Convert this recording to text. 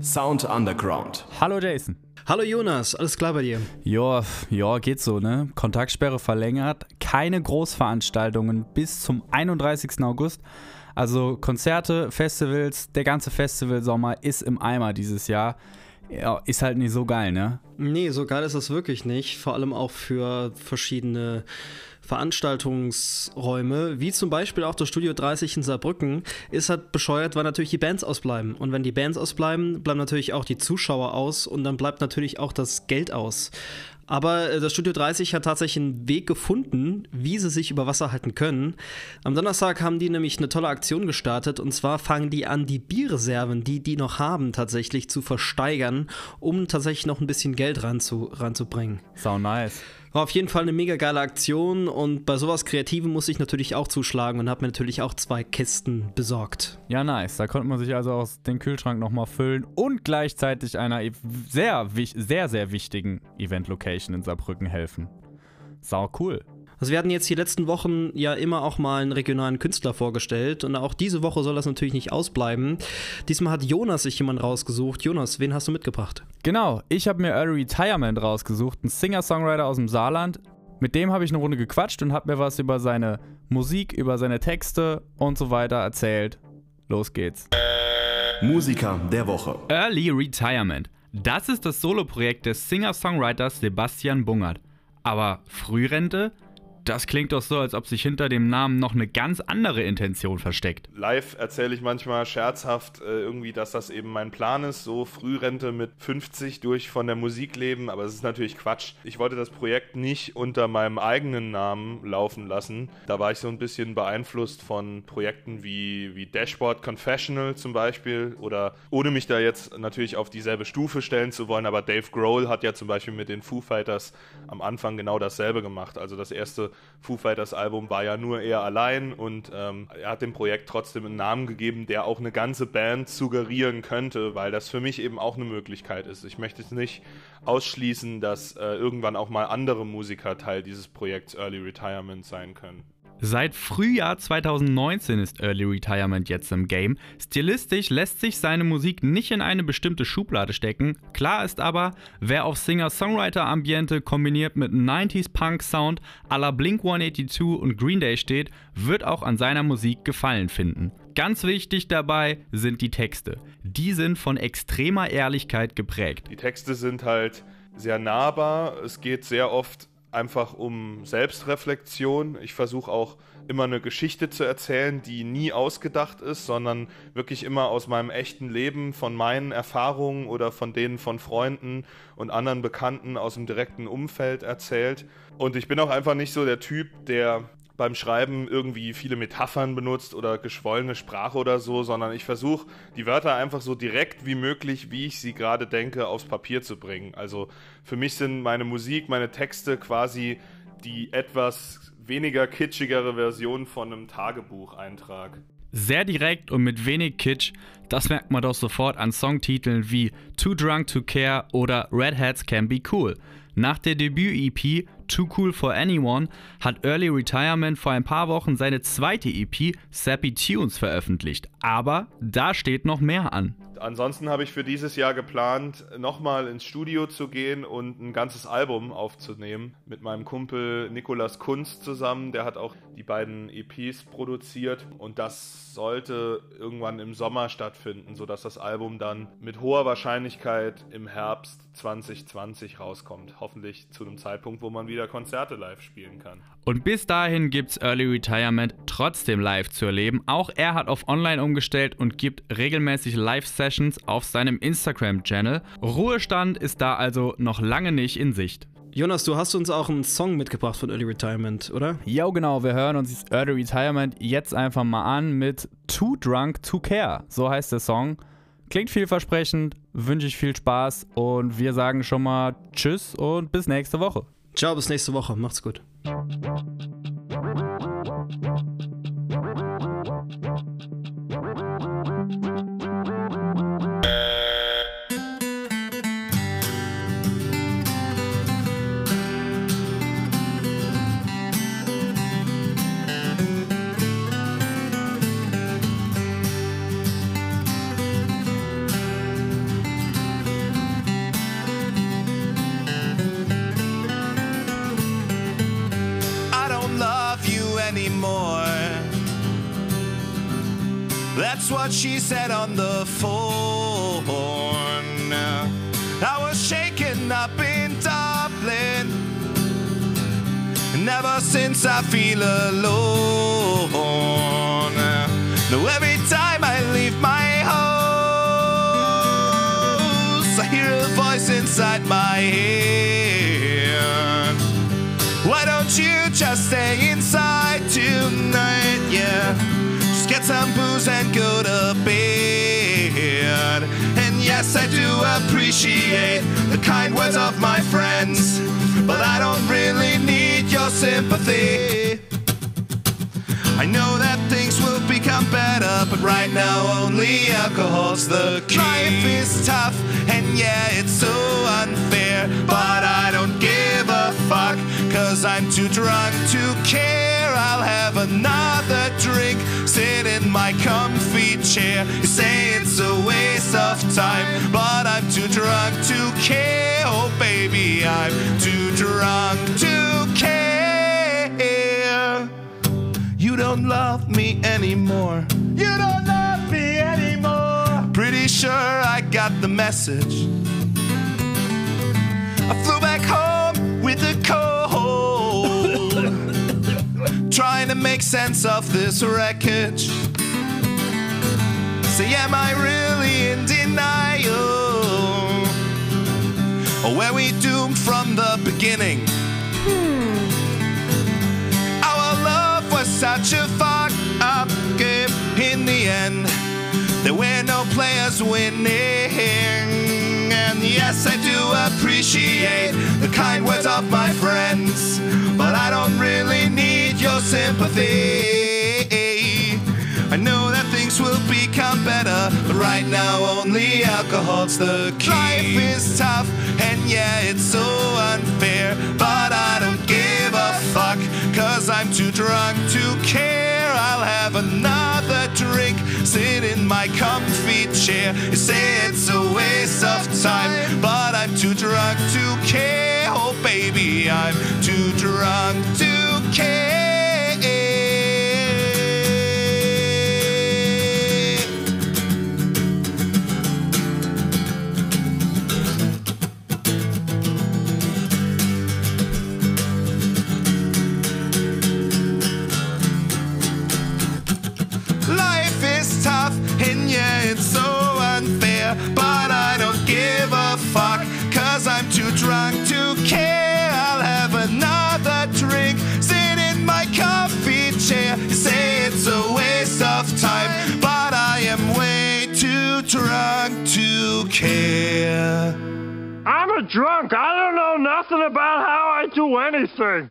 Sound Underground. Hallo Jason. Hallo Jonas, alles klar bei dir? Ja, ja, geht so, ne? Kontaktsperre verlängert, keine Großveranstaltungen bis zum 31. August. Also Konzerte, Festivals, der ganze Festivalsommer ist im Eimer dieses Jahr. Ja, ist halt nicht so geil, ne? Nee, so geil ist das wirklich nicht. Vor allem auch für verschiedene Veranstaltungsräume, wie zum Beispiel auch das Studio 30 in Saarbrücken, ist halt bescheuert, weil natürlich die Bands ausbleiben. Und wenn die Bands ausbleiben, bleiben natürlich auch die Zuschauer aus und dann bleibt natürlich auch das Geld aus. Aber äh, das Studio 30 hat tatsächlich einen Weg gefunden, wie sie sich über Wasser halten können. Am Donnerstag haben die nämlich eine tolle Aktion gestartet und zwar fangen die an, die Bierreserven, die die noch haben, tatsächlich zu versteigern, um tatsächlich noch ein bisschen Geld ranzu, ranzubringen. So nice. War auf jeden Fall eine mega geile Aktion und bei sowas Kreativen muss ich natürlich auch zuschlagen und habe mir natürlich auch zwei Kisten besorgt. Ja, nice. Da konnte man sich also aus den Kühlschrank nochmal füllen und gleichzeitig einer sehr, sehr, sehr wichtigen Event-Location in Saarbrücken helfen. Sau cool. Also wir hatten jetzt die letzten Wochen ja immer auch mal einen regionalen Künstler vorgestellt und auch diese Woche soll das natürlich nicht ausbleiben. Diesmal hat Jonas sich jemand rausgesucht. Jonas, wen hast du mitgebracht? Genau, ich habe mir Early Retirement rausgesucht, ein Singer-Songwriter aus dem Saarland. Mit dem habe ich eine Runde gequatscht und habe mir was über seine Musik, über seine Texte und so weiter erzählt. Los geht's. Musiker der Woche. Early Retirement. Das ist das Soloprojekt des Singer-Songwriters Sebastian Bungert. Aber Frührente? Das klingt doch so, als ob sich hinter dem Namen noch eine ganz andere Intention versteckt. Live erzähle ich manchmal scherzhaft äh, irgendwie, dass das eben mein Plan ist, so Frührente mit 50 durch von der Musik leben, aber es ist natürlich Quatsch. Ich wollte das Projekt nicht unter meinem eigenen Namen laufen lassen. Da war ich so ein bisschen beeinflusst von Projekten wie, wie Dashboard Confessional zum Beispiel oder ohne mich da jetzt natürlich auf dieselbe Stufe stellen zu wollen, aber Dave Grohl hat ja zum Beispiel mit den Foo Fighters am Anfang genau dasselbe gemacht. Also das erste Foo Fighters Album war ja nur er allein und ähm, er hat dem Projekt trotzdem einen Namen gegeben, der auch eine ganze Band suggerieren könnte, weil das für mich eben auch eine Möglichkeit ist. Ich möchte es nicht ausschließen, dass äh, irgendwann auch mal andere Musiker Teil dieses Projekts Early Retirement sein können. Seit Frühjahr 2019 ist Early Retirement jetzt im Game. Stilistisch lässt sich seine Musik nicht in eine bestimmte Schublade stecken. Klar ist aber, wer auf Singer-Songwriter-Ambiente kombiniert mit 90s Punk-Sound à la Blink 182 und Green Day steht, wird auch an seiner Musik Gefallen finden. Ganz wichtig dabei sind die Texte. Die sind von extremer Ehrlichkeit geprägt. Die Texte sind halt sehr nahbar. Es geht sehr oft einfach um Selbstreflexion. Ich versuche auch immer eine Geschichte zu erzählen, die nie ausgedacht ist, sondern wirklich immer aus meinem echten Leben, von meinen Erfahrungen oder von denen von Freunden und anderen Bekannten aus dem direkten Umfeld erzählt. Und ich bin auch einfach nicht so der Typ, der beim Schreiben irgendwie viele Metaphern benutzt oder geschwollene Sprache oder so, sondern ich versuche die Wörter einfach so direkt wie möglich, wie ich sie gerade denke, aufs Papier zu bringen. Also für mich sind meine Musik, meine Texte quasi die etwas weniger kitschigere Version von einem Tagebucheintrag. Sehr direkt und mit wenig Kitsch, das merkt man doch sofort an Songtiteln wie Too Drunk to Care oder Red Hats Can Be Cool. Nach der Debüt-EP Too Cool for Anyone hat Early Retirement vor ein paar Wochen seine zweite EP Sappy Tunes veröffentlicht. Aber da steht noch mehr an. Ansonsten habe ich für dieses Jahr geplant, nochmal ins Studio zu gehen und ein ganzes Album aufzunehmen. Mit meinem Kumpel Nikolas Kunz zusammen. Der hat auch die beiden EPs produziert. Und das sollte irgendwann im Sommer stattfinden, sodass das Album dann mit hoher Wahrscheinlichkeit im Herbst 2020 rauskommt. Hoffentlich zu einem Zeitpunkt, wo man wieder Konzerte live spielen kann. Und bis dahin gibt's Early Retirement trotzdem live zu erleben. Auch er hat auf Online umgestellt und gibt regelmäßig Live-Sessions auf seinem Instagram-Channel. Ruhestand ist da also noch lange nicht in Sicht. Jonas, du hast uns auch einen Song mitgebracht von Early Retirement, oder? Ja, genau. Wir hören uns Early Retirement jetzt einfach mal an mit Too Drunk to Care. So heißt der Song. Klingt vielversprechend, wünsche ich viel Spaß und wir sagen schon mal Tschüss und bis nächste Woche. Ciao, bis nächste Woche. Macht's gut. What she said on the phone. I was shaken up in Dublin. And ever since I feel alone. Now every time I leave my house, I hear a voice inside my head. Why don't you just stay inside tonight? Some booze and go to bed. And yes, I do appreciate the kind words of my friends, but I don't really need your sympathy. I know that things will become better, but right now only alcohol's the key. Life is tough, and yeah, it's so unfair, but I don't give a fuck, cause I'm too drunk to care. I'll have another my comfy chair. You say it's a waste of time, but I'm too drunk to care. Oh, baby, I'm too drunk to care. You don't love me anymore. You don't love me anymore. Pretty sure I got the message. I flew back home with a cold. Trying to make sense of this wreckage. Say, am I really in denial? Or were we doomed from the beginning? Hmm. Our love was such a fuck up game in the end. There were no players winning. And yes, I do appreciate the kind words of my friends. But I don't really need your sympathy. Right now only alcohol's the key. Life is tough, and yeah, it's so unfair, but I don't give a fuck, cause I'm too drunk to care. I'll have another drink, sit in my comfy chair. You say it's a waste of time, but I'm too drunk to care. Oh, baby, I'm too drunk to care. I'm a drunk. I don't know nothing about how I do anything.